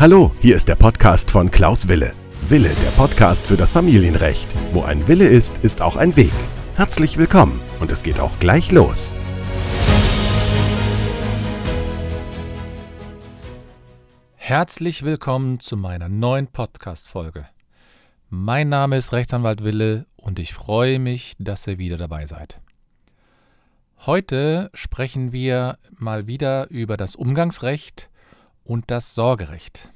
Hallo, hier ist der Podcast von Klaus Wille. Wille, der Podcast für das Familienrecht. Wo ein Wille ist, ist auch ein Weg. Herzlich willkommen und es geht auch gleich los. Herzlich willkommen zu meiner neuen Podcast-Folge. Mein Name ist Rechtsanwalt Wille und ich freue mich, dass ihr wieder dabei seid. Heute sprechen wir mal wieder über das Umgangsrecht und das Sorgerecht.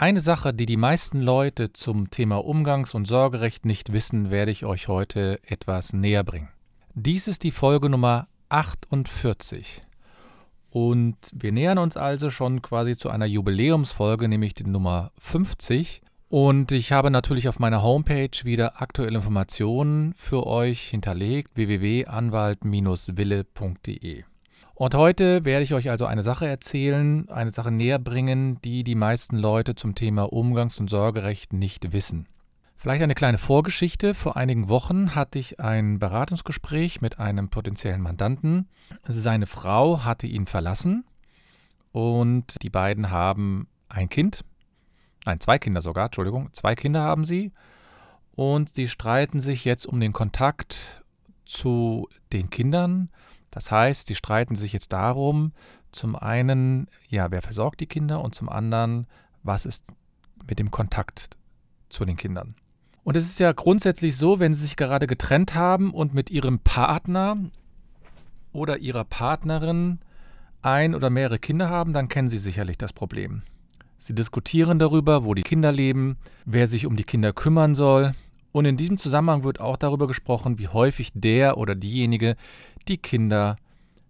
Eine Sache, die die meisten Leute zum Thema Umgangs- und Sorgerecht nicht wissen, werde ich euch heute etwas näher bringen. Dies ist die Folge Nummer 48. Und wir nähern uns also schon quasi zu einer Jubiläumsfolge, nämlich die Nummer 50. Und ich habe natürlich auf meiner Homepage wieder aktuelle Informationen für euch hinterlegt, www.anwalt-wille.de. Und heute werde ich euch also eine Sache erzählen, eine Sache näher bringen, die die meisten Leute zum Thema Umgangs- und Sorgerecht nicht wissen. Vielleicht eine kleine Vorgeschichte. Vor einigen Wochen hatte ich ein Beratungsgespräch mit einem potenziellen Mandanten. Seine Frau hatte ihn verlassen und die beiden haben ein Kind, nein, zwei Kinder sogar, Entschuldigung, zwei Kinder haben sie und sie streiten sich jetzt um den Kontakt zu den Kindern. Das heißt, sie streiten sich jetzt darum, zum einen, ja, wer versorgt die Kinder und zum anderen, was ist mit dem Kontakt zu den Kindern. Und es ist ja grundsätzlich so, wenn sie sich gerade getrennt haben und mit ihrem Partner oder ihrer Partnerin ein oder mehrere Kinder haben, dann kennen sie sicherlich das Problem. Sie diskutieren darüber, wo die Kinder leben, wer sich um die Kinder kümmern soll. Und in diesem Zusammenhang wird auch darüber gesprochen, wie häufig der oder diejenige die Kinder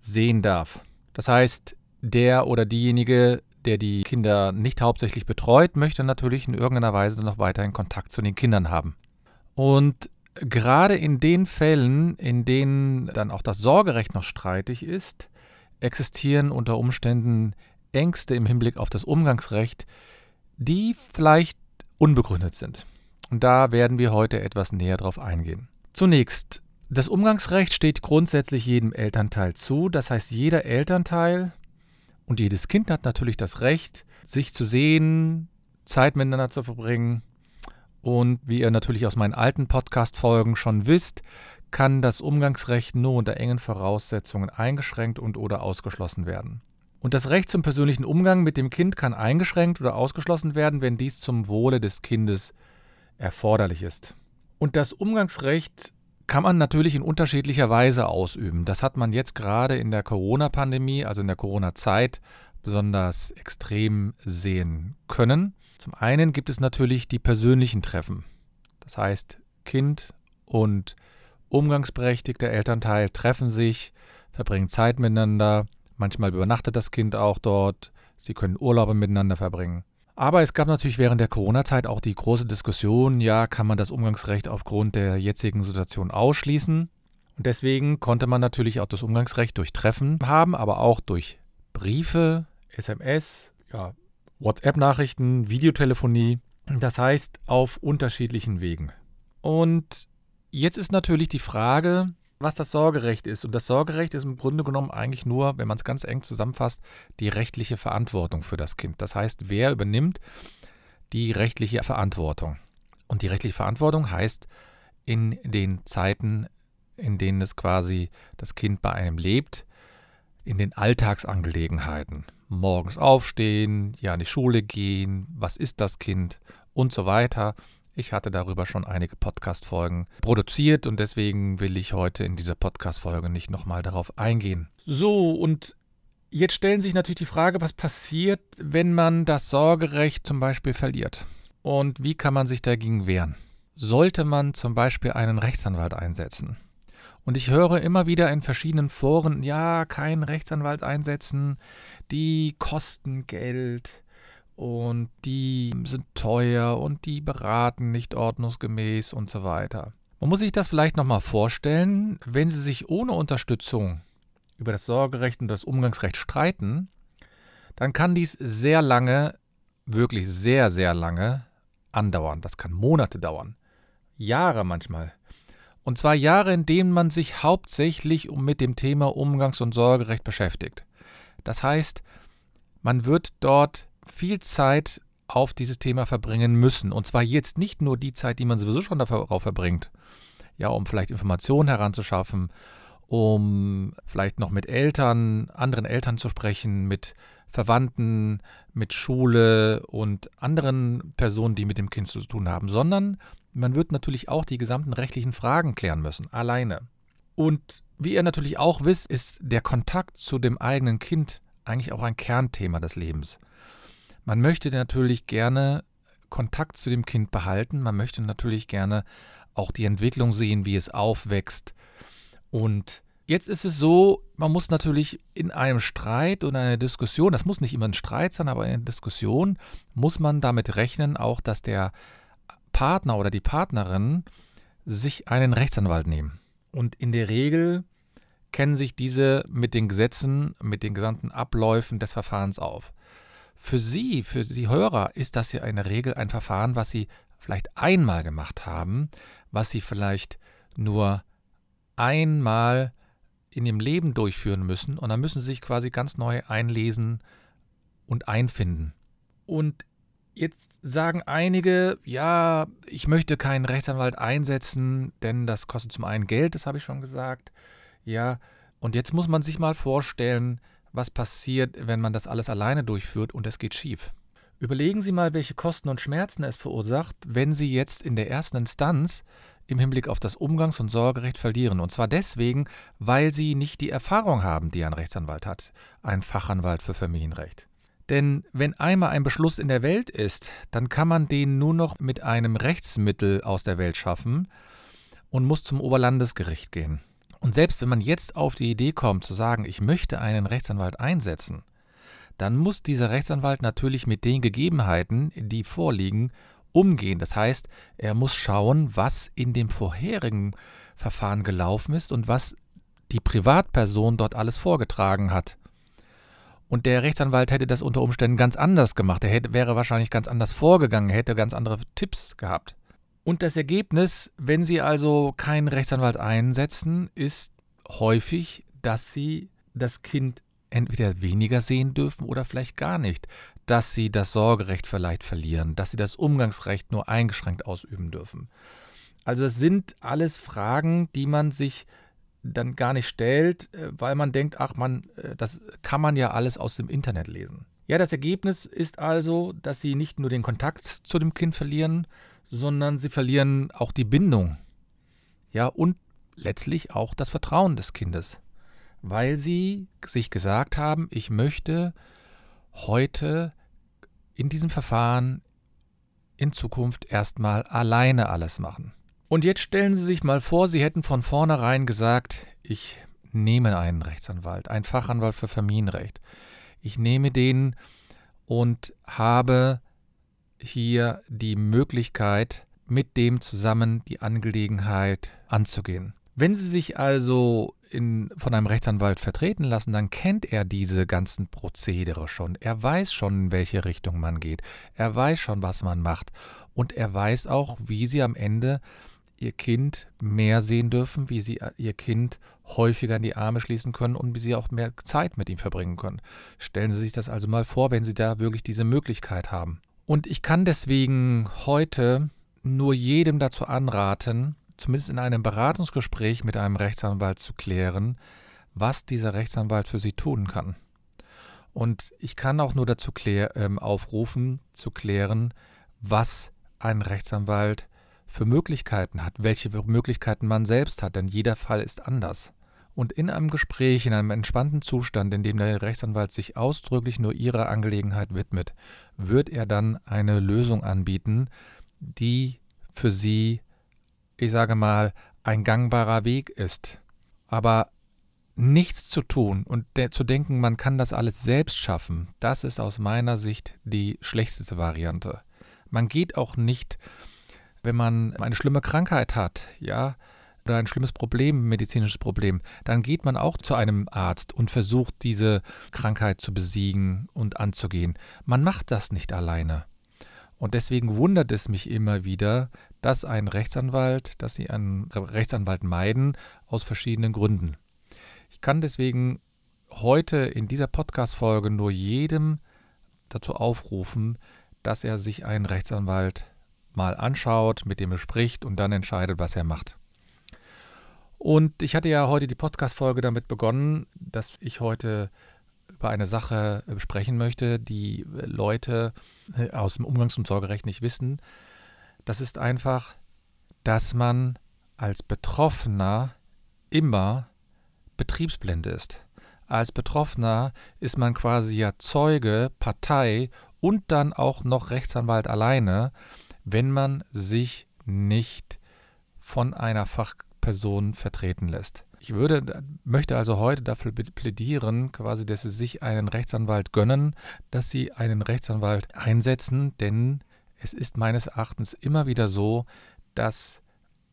sehen darf. Das heißt, der oder diejenige, der die Kinder nicht hauptsächlich betreut, möchte natürlich in irgendeiner Weise noch weiterhin Kontakt zu den Kindern haben. Und gerade in den Fällen, in denen dann auch das Sorgerecht noch streitig ist, existieren unter Umständen Ängste im Hinblick auf das Umgangsrecht, die vielleicht unbegründet sind. Und da werden wir heute etwas näher drauf eingehen. Zunächst, das Umgangsrecht steht grundsätzlich jedem Elternteil zu. Das heißt, jeder Elternteil und jedes Kind hat natürlich das Recht, sich zu sehen, Zeit miteinander zu verbringen. Und wie ihr natürlich aus meinen alten Podcast-Folgen schon wisst, kann das Umgangsrecht nur unter engen Voraussetzungen eingeschränkt und oder ausgeschlossen werden. Und das Recht zum persönlichen Umgang mit dem Kind kann eingeschränkt oder ausgeschlossen werden, wenn dies zum Wohle des Kindes erforderlich ist. Und das Umgangsrecht kann man natürlich in unterschiedlicher Weise ausüben. Das hat man jetzt gerade in der Corona-Pandemie, also in der Corona-Zeit, besonders extrem sehen können. Zum einen gibt es natürlich die persönlichen Treffen. Das heißt, Kind und umgangsberechtigter Elternteil treffen sich, verbringen Zeit miteinander, Manchmal übernachtet das Kind auch dort. Sie können Urlaube miteinander verbringen. Aber es gab natürlich während der Corona-Zeit auch die große Diskussion, ja, kann man das Umgangsrecht aufgrund der jetzigen Situation ausschließen? Und deswegen konnte man natürlich auch das Umgangsrecht durch Treffen haben, aber auch durch Briefe, SMS, ja, WhatsApp-Nachrichten, Videotelefonie. Das heißt, auf unterschiedlichen Wegen. Und jetzt ist natürlich die Frage, was das Sorgerecht ist. Und das Sorgerecht ist im Grunde genommen eigentlich nur, wenn man es ganz eng zusammenfasst, die rechtliche Verantwortung für das Kind. Das heißt, wer übernimmt die rechtliche Verantwortung? Und die rechtliche Verantwortung heißt, in den Zeiten, in denen es quasi das Kind bei einem lebt, in den Alltagsangelegenheiten. Morgens aufstehen, ja in die Schule gehen, was ist das Kind und so weiter. Ich hatte darüber schon einige Podcast-Folgen produziert und deswegen will ich heute in dieser Podcast-Folge nicht nochmal darauf eingehen. So, und jetzt stellen sich natürlich die Frage, was passiert, wenn man das Sorgerecht zum Beispiel verliert? Und wie kann man sich dagegen wehren? Sollte man zum Beispiel einen Rechtsanwalt einsetzen? Und ich höre immer wieder in verschiedenen Foren, ja, keinen Rechtsanwalt einsetzen, die kosten Geld und die sind teuer und die beraten nicht ordnungsgemäß und so weiter. Man muss sich das vielleicht nochmal vorstellen, wenn Sie sich ohne Unterstützung über das Sorgerecht und das Umgangsrecht streiten, dann kann dies sehr lange, wirklich sehr, sehr lange andauern. Das kann Monate dauern, Jahre manchmal. Und zwar Jahre, in denen man sich hauptsächlich mit dem Thema Umgangs- und Sorgerecht beschäftigt. Das heißt, man wird dort viel Zeit auf dieses Thema verbringen müssen. Und zwar jetzt nicht nur die Zeit, die man sowieso schon darauf verbringt, ja, um vielleicht Informationen heranzuschaffen, um vielleicht noch mit Eltern, anderen Eltern zu sprechen, mit Verwandten, mit Schule und anderen Personen, die mit dem Kind zu tun haben, sondern man wird natürlich auch die gesamten rechtlichen Fragen klären müssen, alleine. Und wie ihr natürlich auch wisst, ist der Kontakt zu dem eigenen Kind eigentlich auch ein Kernthema des Lebens. Man möchte natürlich gerne Kontakt zu dem Kind behalten, man möchte natürlich gerne auch die Entwicklung sehen, wie es aufwächst. Und jetzt ist es so, man muss natürlich in einem Streit oder einer Diskussion, das muss nicht immer ein Streit sein, aber in einer Diskussion muss man damit rechnen, auch dass der Partner oder die Partnerin sich einen Rechtsanwalt nehmen. Und in der Regel kennen sich diese mit den Gesetzen, mit den gesamten Abläufen des Verfahrens auf. Für Sie, für die Hörer, ist das ja in der Regel ein Verfahren, was Sie vielleicht einmal gemacht haben, was Sie vielleicht nur einmal in Ihrem Leben durchführen müssen und dann müssen Sie sich quasi ganz neu einlesen und einfinden. Und Jetzt sagen einige, ja, ich möchte keinen Rechtsanwalt einsetzen, denn das kostet zum einen Geld, das habe ich schon gesagt. Ja, und jetzt muss man sich mal vorstellen, was passiert, wenn man das alles alleine durchführt und es geht schief. Überlegen Sie mal, welche Kosten und Schmerzen es verursacht, wenn Sie jetzt in der ersten Instanz im Hinblick auf das Umgangs- und Sorgerecht verlieren. Und zwar deswegen, weil Sie nicht die Erfahrung haben, die ein Rechtsanwalt hat, ein Fachanwalt für Familienrecht. Denn wenn einmal ein Beschluss in der Welt ist, dann kann man den nur noch mit einem Rechtsmittel aus der Welt schaffen und muss zum Oberlandesgericht gehen. Und selbst wenn man jetzt auf die Idee kommt zu sagen, ich möchte einen Rechtsanwalt einsetzen, dann muss dieser Rechtsanwalt natürlich mit den Gegebenheiten, die vorliegen, umgehen. Das heißt, er muss schauen, was in dem vorherigen Verfahren gelaufen ist und was die Privatperson dort alles vorgetragen hat. Und der Rechtsanwalt hätte das unter Umständen ganz anders gemacht. Er hätte, wäre wahrscheinlich ganz anders vorgegangen, hätte ganz andere Tipps gehabt. Und das Ergebnis, wenn Sie also keinen Rechtsanwalt einsetzen, ist häufig, dass Sie das Kind entweder weniger sehen dürfen oder vielleicht gar nicht, dass Sie das Sorgerecht vielleicht verlieren, dass Sie das Umgangsrecht nur eingeschränkt ausüben dürfen. Also es sind alles Fragen, die man sich dann gar nicht stellt, äh, weil man denkt, ach man, äh, das kann man ja alles aus dem Internet lesen. Ja, das Ergebnis ist also, dass sie nicht nur den Kontakt zu dem Kind verlieren, sondern sie verlieren auch die Bindung. Ja, und letztlich auch das Vertrauen des Kindes, weil sie sich gesagt haben, ich möchte heute in diesem Verfahren in Zukunft erstmal alleine alles machen. Und jetzt stellen Sie sich mal vor, Sie hätten von vornherein gesagt, ich nehme einen Rechtsanwalt, einen Fachanwalt für Familienrecht. Ich nehme den und habe hier die Möglichkeit, mit dem zusammen die Angelegenheit anzugehen. Wenn Sie sich also in, von einem Rechtsanwalt vertreten lassen, dann kennt er diese ganzen Prozedere schon. Er weiß schon, in welche Richtung man geht. Er weiß schon, was man macht. Und er weiß auch, wie Sie am Ende ihr Kind mehr sehen dürfen, wie sie äh, ihr Kind häufiger in die Arme schließen können und wie sie auch mehr Zeit mit ihm verbringen können. Stellen Sie sich das also mal vor, wenn Sie da wirklich diese Möglichkeit haben. Und ich kann deswegen heute nur jedem dazu anraten, zumindest in einem Beratungsgespräch mit einem Rechtsanwalt zu klären, was dieser Rechtsanwalt für Sie tun kann. Und ich kann auch nur dazu klär, ähm, aufrufen, zu klären, was ein Rechtsanwalt für Möglichkeiten hat, welche Möglichkeiten man selbst hat, denn jeder Fall ist anders. Und in einem Gespräch, in einem entspannten Zustand, in dem der Rechtsanwalt sich ausdrücklich nur ihrer Angelegenheit widmet, wird er dann eine Lösung anbieten, die für sie, ich sage mal, ein gangbarer Weg ist. Aber nichts zu tun und zu denken, man kann das alles selbst schaffen, das ist aus meiner Sicht die schlechteste Variante. Man geht auch nicht wenn man eine schlimme Krankheit hat, ja, oder ein schlimmes Problem, medizinisches Problem, dann geht man auch zu einem Arzt und versucht, diese Krankheit zu besiegen und anzugehen. Man macht das nicht alleine. Und deswegen wundert es mich immer wieder, dass ein Rechtsanwalt, dass Sie einen Rechtsanwalt meiden, aus verschiedenen Gründen. Ich kann deswegen heute in dieser Podcast-Folge nur jedem dazu aufrufen, dass er sich einen Rechtsanwalt mal anschaut, mit dem er spricht und dann entscheidet, was er macht. Und ich hatte ja heute die Podcast-Folge damit begonnen, dass ich heute über eine Sache sprechen möchte, die Leute äh, aus dem Umgangs- und Sorgerecht nicht wissen. Das ist einfach, dass man als Betroffener immer betriebsblind ist. Als Betroffener ist man quasi ja Zeuge, Partei und dann auch noch Rechtsanwalt alleine, wenn man sich nicht von einer Fachperson vertreten lässt. Ich würde, möchte also heute dafür plädieren, quasi, dass Sie sich einen Rechtsanwalt gönnen, dass Sie einen Rechtsanwalt einsetzen, denn es ist meines Erachtens immer wieder so, dass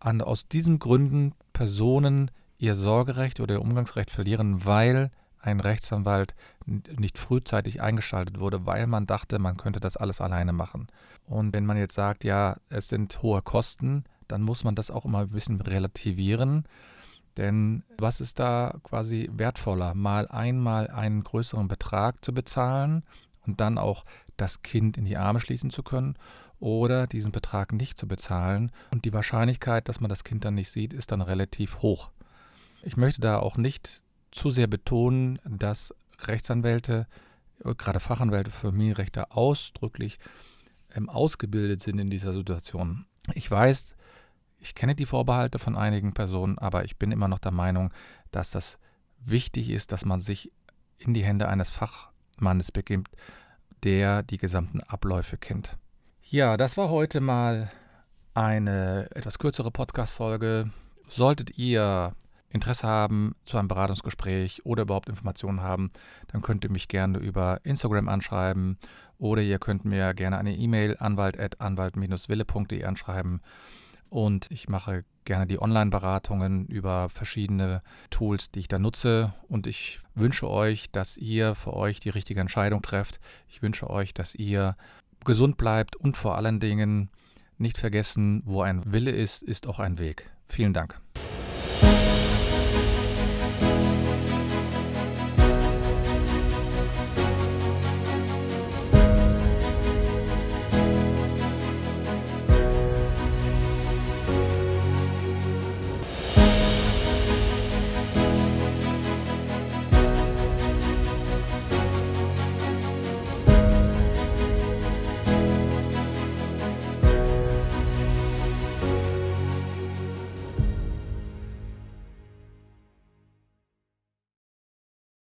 an, aus diesen Gründen Personen ihr Sorgerecht oder ihr Umgangsrecht verlieren, weil ein Rechtsanwalt nicht frühzeitig eingeschaltet wurde, weil man dachte, man könnte das alles alleine machen. Und wenn man jetzt sagt, ja, es sind hohe Kosten, dann muss man das auch immer ein bisschen relativieren. Denn was ist da quasi wertvoller? Mal einmal einen größeren Betrag zu bezahlen und dann auch das Kind in die Arme schließen zu können oder diesen Betrag nicht zu bezahlen. Und die Wahrscheinlichkeit, dass man das Kind dann nicht sieht, ist dann relativ hoch. Ich möchte da auch nicht zu sehr betonen, dass Rechtsanwälte, gerade Fachanwälte für Familienrechte ausdrücklich ähm, ausgebildet sind in dieser Situation. Ich weiß, ich kenne die Vorbehalte von einigen Personen, aber ich bin immer noch der Meinung, dass das wichtig ist, dass man sich in die Hände eines Fachmannes begibt, der die gesamten Abläufe kennt. Ja, das war heute mal eine etwas kürzere Podcast-Folge. Solltet ihr Interesse haben zu einem Beratungsgespräch oder überhaupt Informationen haben, dann könnt ihr mich gerne über Instagram anschreiben oder ihr könnt mir gerne eine E-Mail anwalt-wille.de anschreiben. Und ich mache gerne die Online-Beratungen über verschiedene Tools, die ich da nutze. Und ich wünsche euch, dass ihr für euch die richtige Entscheidung trefft. Ich wünsche euch, dass ihr gesund bleibt und vor allen Dingen nicht vergessen, wo ein Wille ist, ist auch ein Weg. Vielen Dank.